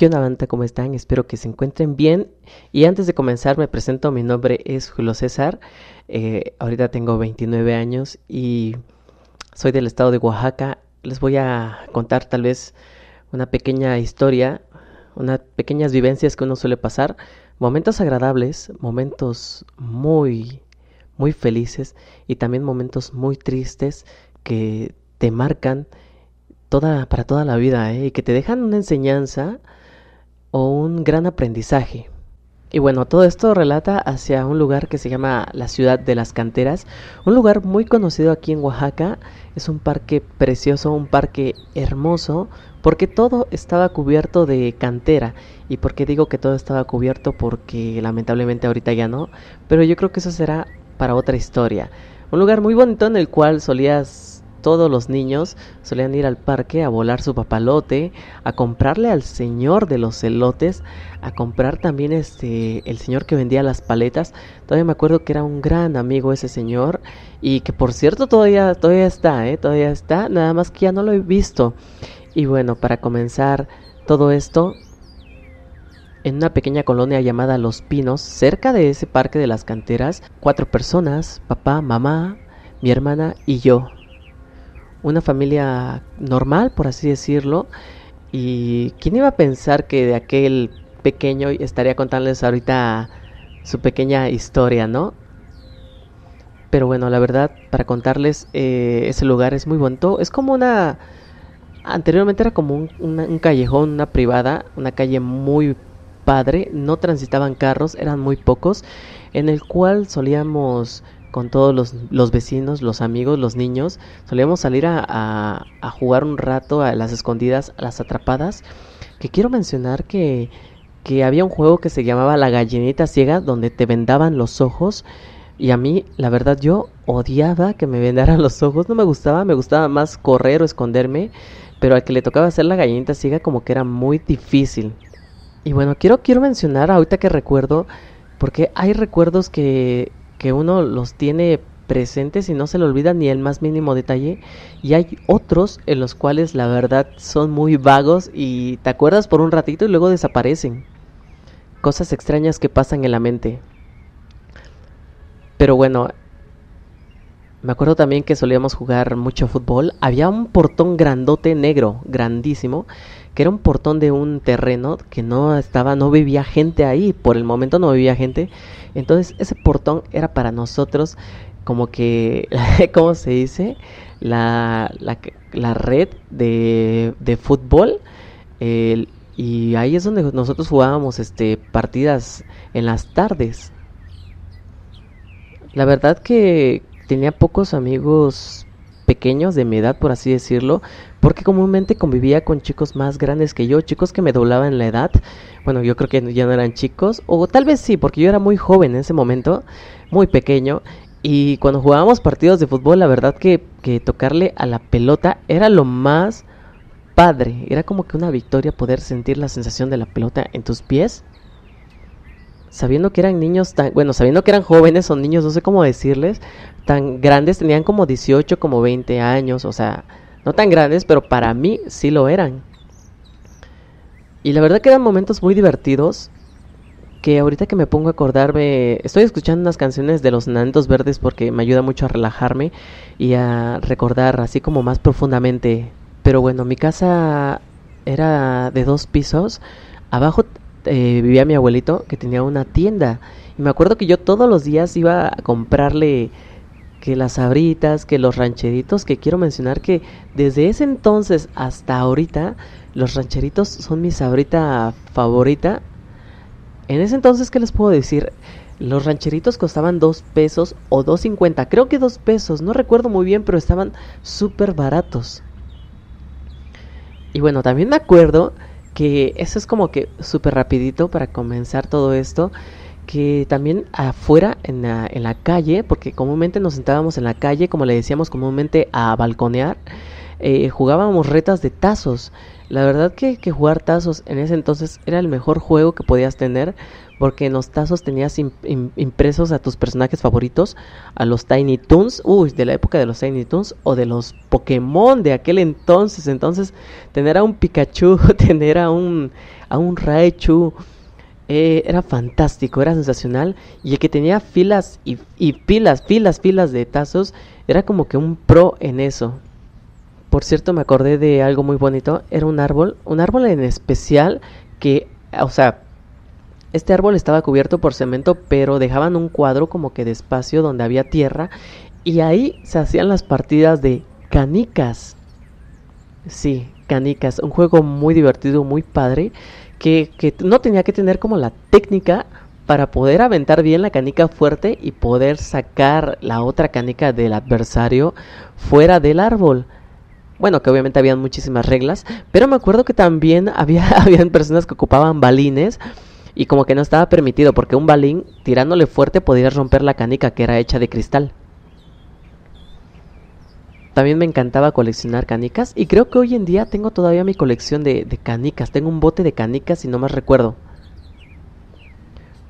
¿Qué onda, banda? ¿Cómo están? Espero que se encuentren bien. Y antes de comenzar, me presento. Mi nombre es Julio César. Eh, ahorita tengo 29 años y soy del estado de Oaxaca. Les voy a contar tal vez una pequeña historia, unas pequeñas vivencias que uno suele pasar. Momentos agradables, momentos muy, muy felices y también momentos muy tristes que te marcan toda, para toda la vida ¿eh? y que te dejan una enseñanza o un gran aprendizaje. Y bueno, todo esto relata hacia un lugar que se llama la ciudad de las canteras, un lugar muy conocido aquí en Oaxaca, es un parque precioso, un parque hermoso, porque todo estaba cubierto de cantera. ¿Y por qué digo que todo estaba cubierto? Porque lamentablemente ahorita ya no, pero yo creo que eso será para otra historia. Un lugar muy bonito en el cual solías todos los niños solían ir al parque a volar su papalote, a comprarle al señor de los elotes, a comprar también este el señor que vendía las paletas. Todavía me acuerdo que era un gran amigo ese señor y que por cierto todavía todavía está, ¿eh? todavía está, nada más que ya no lo he visto. Y bueno, para comenzar todo esto en una pequeña colonia llamada Los Pinos, cerca de ese parque de las canteras, cuatro personas, papá, mamá, mi hermana y yo, una familia normal, por así decirlo. Y quién iba a pensar que de aquel pequeño estaría contándoles ahorita su pequeña historia, ¿no? Pero bueno, la verdad, para contarles, eh, ese lugar es muy bonito. Es como una... Anteriormente era como un, un callejón, una privada, una calle muy padre. No transitaban carros, eran muy pocos. En el cual solíamos con todos los, los, vecinos, los amigos, los niños. Solíamos salir a, a, jugar un rato a las escondidas, a las atrapadas. Que quiero mencionar que, que había un juego que se llamaba La gallinita ciega, donde te vendaban los ojos. Y a mí, la verdad, yo odiaba que me vendaran los ojos. No me gustaba, me gustaba más correr o esconderme. Pero al que le tocaba hacer la gallinita ciega, como que era muy difícil. Y bueno, quiero, quiero mencionar ahorita que recuerdo, porque hay recuerdos que que uno los tiene presentes y no se le olvida ni el más mínimo detalle y hay otros en los cuales la verdad son muy vagos y te acuerdas por un ratito y luego desaparecen. Cosas extrañas que pasan en la mente. Pero bueno, me acuerdo también que solíamos jugar mucho fútbol. Había un portón grandote negro, grandísimo, que era un portón de un terreno que no estaba, no vivía gente ahí, por el momento no vivía gente. Entonces ese portón era para nosotros como que, ¿cómo se dice? La, la, red de, de fútbol. y ahí es donde nosotros jugábamos este, partidas en las tardes. La verdad que tenía pocos amigos pequeños de mi edad, por así decirlo, porque comúnmente convivía con chicos más grandes que yo, chicos que me doblaban la edad. Bueno, yo creo que ya no eran chicos, o tal vez sí, porque yo era muy joven en ese momento, muy pequeño. Y cuando jugábamos partidos de fútbol, la verdad que, que tocarle a la pelota era lo más padre. Era como que una victoria poder sentir la sensación de la pelota en tus pies sabiendo que eran niños tan, bueno, sabiendo que eran jóvenes o niños, no sé cómo decirles, tan grandes, tenían como 18, como 20 años, o sea, no tan grandes, pero para mí sí lo eran. Y la verdad que eran momentos muy divertidos, que ahorita que me pongo a acordarme, estoy escuchando unas canciones de los Nanitos Verdes porque me ayuda mucho a relajarme y a recordar así como más profundamente. Pero bueno, mi casa era de dos pisos, abajo eh, vivía mi abuelito que tenía una tienda. Y me acuerdo que yo todos los días iba a comprarle que las sabritas, que los rancheritos, que quiero mencionar que desde ese entonces hasta ahorita, los rancheritos son mi sabrita favorita. En ese entonces, ¿qué les puedo decir? Los rancheritos costaban dos pesos o dos cincuenta, creo que dos pesos, no recuerdo muy bien, pero estaban súper baratos. Y bueno, también me acuerdo que eso es como que súper rapidito para comenzar todo esto que también afuera en la, en la, calle, porque comúnmente nos sentábamos en la calle, como le decíamos comúnmente a balconear, eh, jugábamos retas de tazos. La verdad que, que, jugar tazos en ese entonces era el mejor juego que podías tener porque en los tazos tenías impresos a tus personajes favoritos, a los Tiny Toons, uy, de la época de los Tiny Toons o de los Pokémon de aquel entonces. Entonces, tener a un Pikachu, tener a un, a un Raichu, eh, era fantástico, era sensacional. Y el que tenía filas y, y filas, filas, filas de tazos, era como que un pro en eso. Por cierto, me acordé de algo muy bonito. Era un árbol, un árbol en especial que, o sea, este árbol estaba cubierto por cemento, pero dejaban un cuadro como que de espacio donde había tierra y ahí se hacían las partidas de canicas. Sí, canicas, un juego muy divertido, muy padre, que, que no tenía que tener como la técnica para poder aventar bien la canica fuerte y poder sacar la otra canica del adversario fuera del árbol. Bueno, que obviamente habían muchísimas reglas, pero me acuerdo que también había habían personas que ocupaban balines y como que no estaba permitido porque un balín tirándole fuerte podría romper la canica que era hecha de cristal. También me encantaba coleccionar canicas y creo que hoy en día tengo todavía mi colección de, de canicas. Tengo un bote de canicas y no más recuerdo.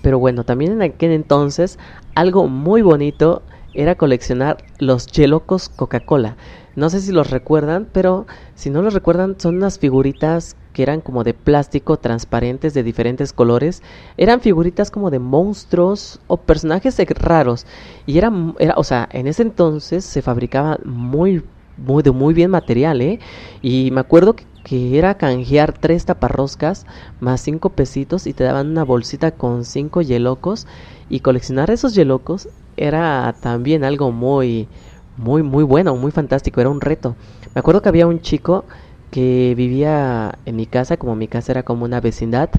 Pero bueno, también en aquel entonces algo muy bonito era coleccionar los Yelocos Coca-Cola. No sé si los recuerdan, pero si no los recuerdan, son unas figuritas que eran como de plástico transparentes de diferentes colores. Eran figuritas como de monstruos o personajes raros. Y era, o sea, en ese entonces se fabricaba muy, muy, de muy bien material, ¿eh? Y me acuerdo que, que era canjear tres taparroscas más cinco pesitos y te daban una bolsita con cinco yelocos. Y coleccionar esos yelocos era también algo muy muy, muy bueno, muy fantástico, era un reto. Me acuerdo que había un chico que vivía en mi casa, como mi casa era como una vecindad,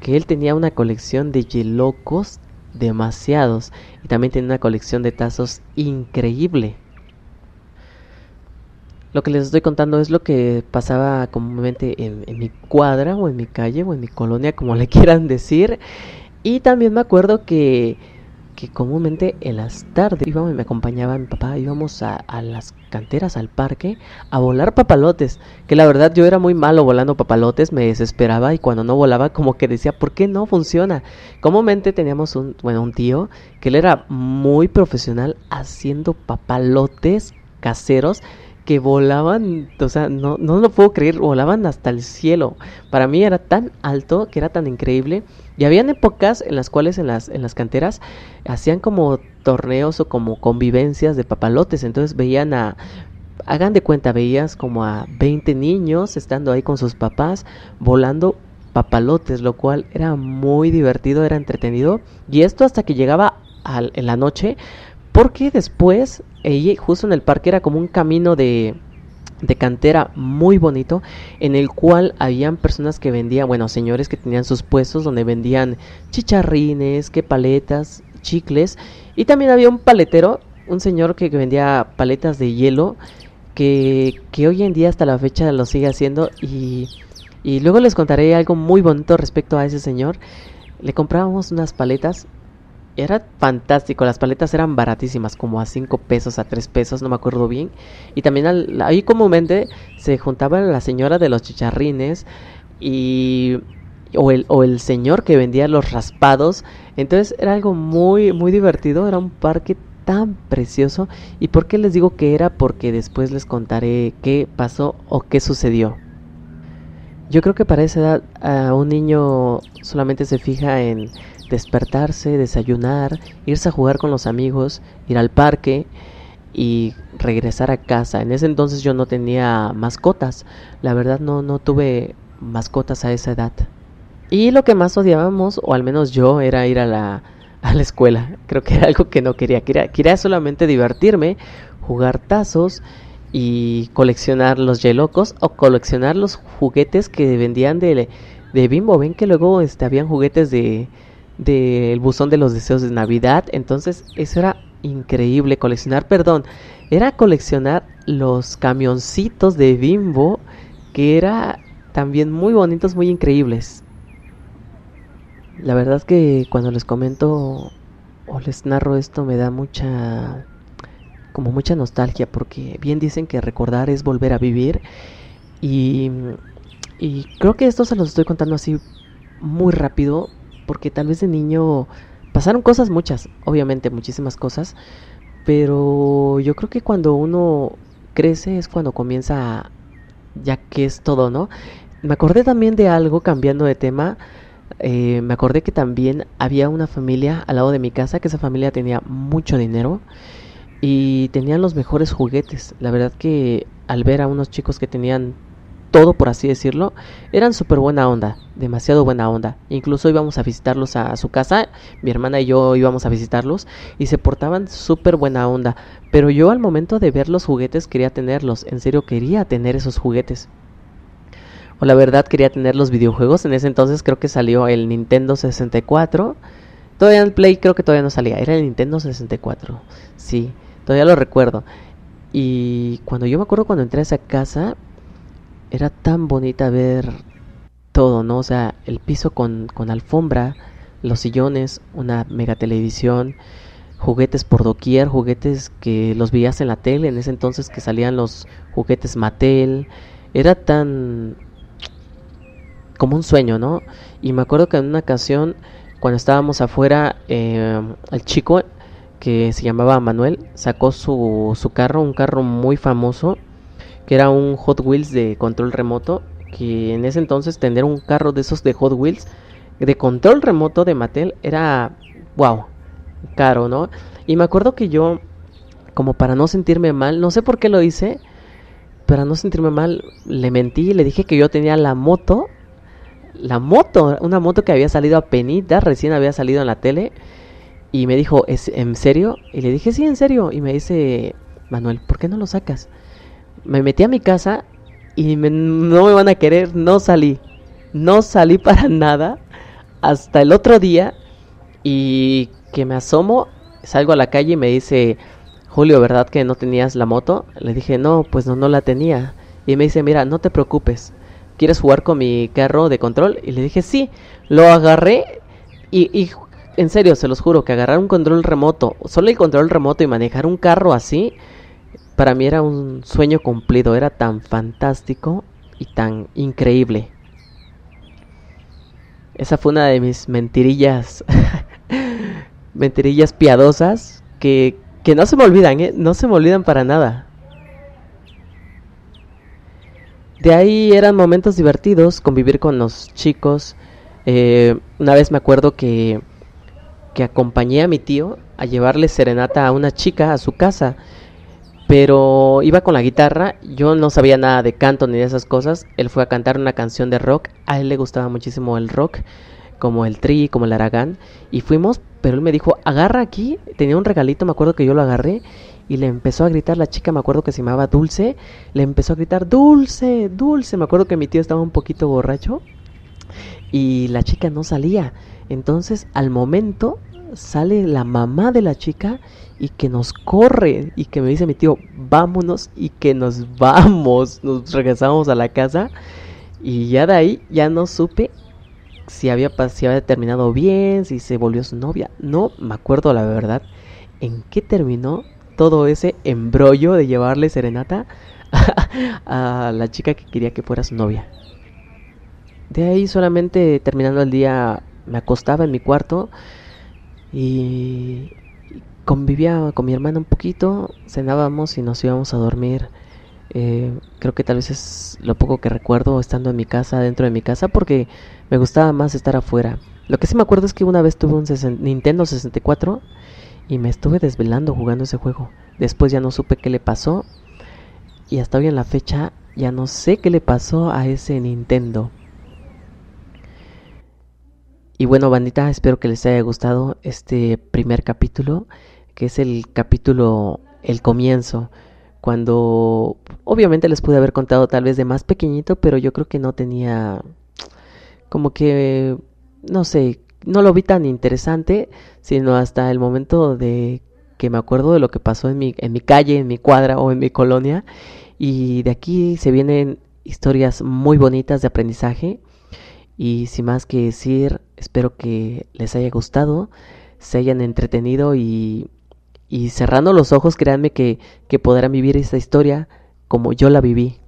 que él tenía una colección de yelocos demasiados y también tenía una colección de tazos increíble. Lo que les estoy contando es lo que pasaba comúnmente en, en mi cuadra o en mi calle o en mi colonia, como le quieran decir. Y también me acuerdo que que comúnmente en las tardes íbamos y me acompañaba mi papá, íbamos a, a, las canteras, al parque, a volar papalotes, que la verdad yo era muy malo volando papalotes, me desesperaba y cuando no volaba como que decía, ¿por qué no funciona? Comúnmente teníamos un, bueno, un tío que él era muy profesional haciendo papalotes caseros que volaban, o sea, no, no lo puedo creer, volaban hasta el cielo. Para mí era tan alto, que era tan increíble. Y habían épocas en las cuales en las, en las canteras hacían como torneos o como convivencias de papalotes. Entonces veían a, hagan de cuenta, veías como a 20 niños estando ahí con sus papás, volando papalotes, lo cual era muy divertido, era entretenido. Y esto hasta que llegaba al, en la noche, porque después, justo en el parque era como un camino de, de cantera muy bonito en el cual habían personas que vendían, bueno, señores que tenían sus puestos donde vendían chicharrines, que paletas, chicles y también había un paletero, un señor que vendía paletas de hielo que, que hoy en día hasta la fecha lo sigue haciendo y, y luego les contaré algo muy bonito respecto a ese señor. Le comprábamos unas paletas era fantástico, las paletas eran baratísimas, como a 5 pesos, a 3 pesos, no me acuerdo bien. Y también ahí comúnmente se juntaba la señora de los chicharrines y o el, o el señor que vendía los raspados. Entonces era algo muy, muy divertido, era un parque tan precioso. ¿Y por qué les digo que era? Porque después les contaré qué pasó o qué sucedió. Yo creo que para esa edad a un niño solamente se fija en despertarse, desayunar, irse a jugar con los amigos, ir al parque y regresar a casa. En ese entonces yo no tenía mascotas, la verdad no, no tuve mascotas a esa edad. Y lo que más odiábamos, o al menos yo, era ir a la, a la escuela. Creo que era algo que no quería. quería. Quería solamente divertirme, jugar tazos y coleccionar los yelocos o coleccionar los juguetes que vendían de, de Bimbo. Ven que luego este, habían juguetes de, del buzón de los deseos de Navidad. Entonces, eso era increíble coleccionar, perdón, era coleccionar los camioncitos de Bimbo que era también muy bonitos, muy increíbles. La verdad es que cuando les comento o les narro esto me da mucha como mucha nostalgia porque bien dicen que recordar es volver a vivir y Y creo que esto se los estoy contando así muy rápido, porque tal vez de niño pasaron cosas muchas, obviamente muchísimas cosas, pero yo creo que cuando uno crece es cuando comienza ya que es todo, ¿no? Me acordé también de algo cambiando de tema. Eh, me acordé que también había una familia al lado de mi casa, que esa familia tenía mucho dinero y tenían los mejores juguetes. La verdad que al ver a unos chicos que tenían todo, por así decirlo, eran súper buena onda, demasiado buena onda. Incluso íbamos a visitarlos a, su casa, mi hermana y yo íbamos a visitarlos y se portaban súper buena onda. Pero yo al momento de ver los juguetes quería tenerlos, en serio quería tener esos juguetes. O la verdad quería tener los videojuegos, en ese entonces creo que salió el Nintendo 64. Todavía en Play creo que todavía no salía, era el Nintendo 64. Sí, todavía lo recuerdo. Y cuando yo me acuerdo cuando entré a esa casa, era tan bonita ver todo, ¿no? O sea, el piso con, con alfombra, los sillones, una mega televisión, juguetes por doquier, juguetes que los veías en la tele, en ese entonces que salían los juguetes Mattel, era tan como un sueño, ¿no? Y me acuerdo que en una ocasión, cuando estábamos afuera, eh, el chico que se llamaba Manuel sacó su, su carro, un carro muy famoso, que era un Hot Wheels de control remoto, que en ese entonces tener un carro de esos de Hot Wheels de control remoto de Mattel era wow, caro, ¿no? Y me acuerdo que yo como para no sentirme mal, no sé por qué lo hice, para no sentirme mal, le mentí y le dije que yo tenía la moto, la moto, una moto que había salido a penita, recién había salido en la tele, y me dijo, ¿es en serio? Y le dije, sí, en serio, y me dice, Manuel, ¿por qué no lo sacas? Me metí a mi casa y no me van a querer, no salí. No salí para nada hasta el otro día y que me asomo, salgo a la calle y me dice, Julio, ¿verdad que no tenías la moto? Le dije, no, pues no, no la tenía. Y me dice, mira, no te preocupes, ¿quieres jugar con mi carro de control? Y le dije, sí, lo agarré y, y en serio, se los juro, que agarrar un control remoto, solo el control remoto y manejar un carro así, para mí era un sueño cumplido, era tan fantástico y tan increíble. Esa fue una de mis mentirillas, mentirillas piadosas que, que no se me olvidan, ¿eh? no se me olvidan para nada. De ahí eran momentos divertidos, convivir con los chicos. Eh, una vez me acuerdo que, que acompañé a mi tío a llevarle serenata a una chica a su casa pero iba con la guitarra, yo no sabía nada de canto ni de esas cosas. Él fue a cantar una canción de rock, a él le gustaba muchísimo el rock, como el tri, como el aragán, y fuimos, pero él me dijo, agarra aquí, tenía un regalito, me acuerdo que yo lo agarré, y le empezó a gritar la chica, me acuerdo que se llamaba Dulce, le empezó a gritar, Dulce, Dulce, me acuerdo que mi tío estaba un poquito borracho, y la chica no salía. Entonces, al momento, sale la mamá de la chica y que nos corre y que me dice mi tío, vámonos y que nos vamos, nos regresamos a la casa y ya de ahí ya no supe si había, si había terminado bien, si se volvió su novia, no me acuerdo la verdad en qué terminó todo ese embrollo de llevarle serenata a la chica que quería que fuera su novia. De ahí solamente terminando el día me acostaba en mi cuarto y convivía con mi hermana un poquito, cenábamos y nos íbamos a dormir. Eh, creo que tal vez es lo poco que recuerdo estando en mi casa, dentro de mi casa, porque me gustaba más estar afuera. Lo que sí me acuerdo es que una vez tuve un Nintendo 64 y me estuve desvelando jugando ese juego. Después ya no supe qué le pasó y hasta hoy en la fecha ya no sé qué le pasó a ese Nintendo. Y bueno, bandita, espero que les haya gustado este primer capítulo, que es el capítulo El comienzo, cuando obviamente les pude haber contado tal vez de más pequeñito, pero yo creo que no tenía como que, no sé, no lo vi tan interesante, sino hasta el momento de que me acuerdo de lo que pasó en mi, en mi calle, en mi cuadra o en mi colonia. Y de aquí se vienen historias muy bonitas de aprendizaje. Y sin más que decir, espero que les haya gustado, se hayan entretenido y, y cerrando los ojos, créanme que, que podrán vivir esta historia como yo la viví.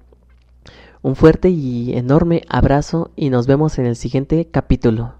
Un fuerte y enorme abrazo y nos vemos en el siguiente capítulo.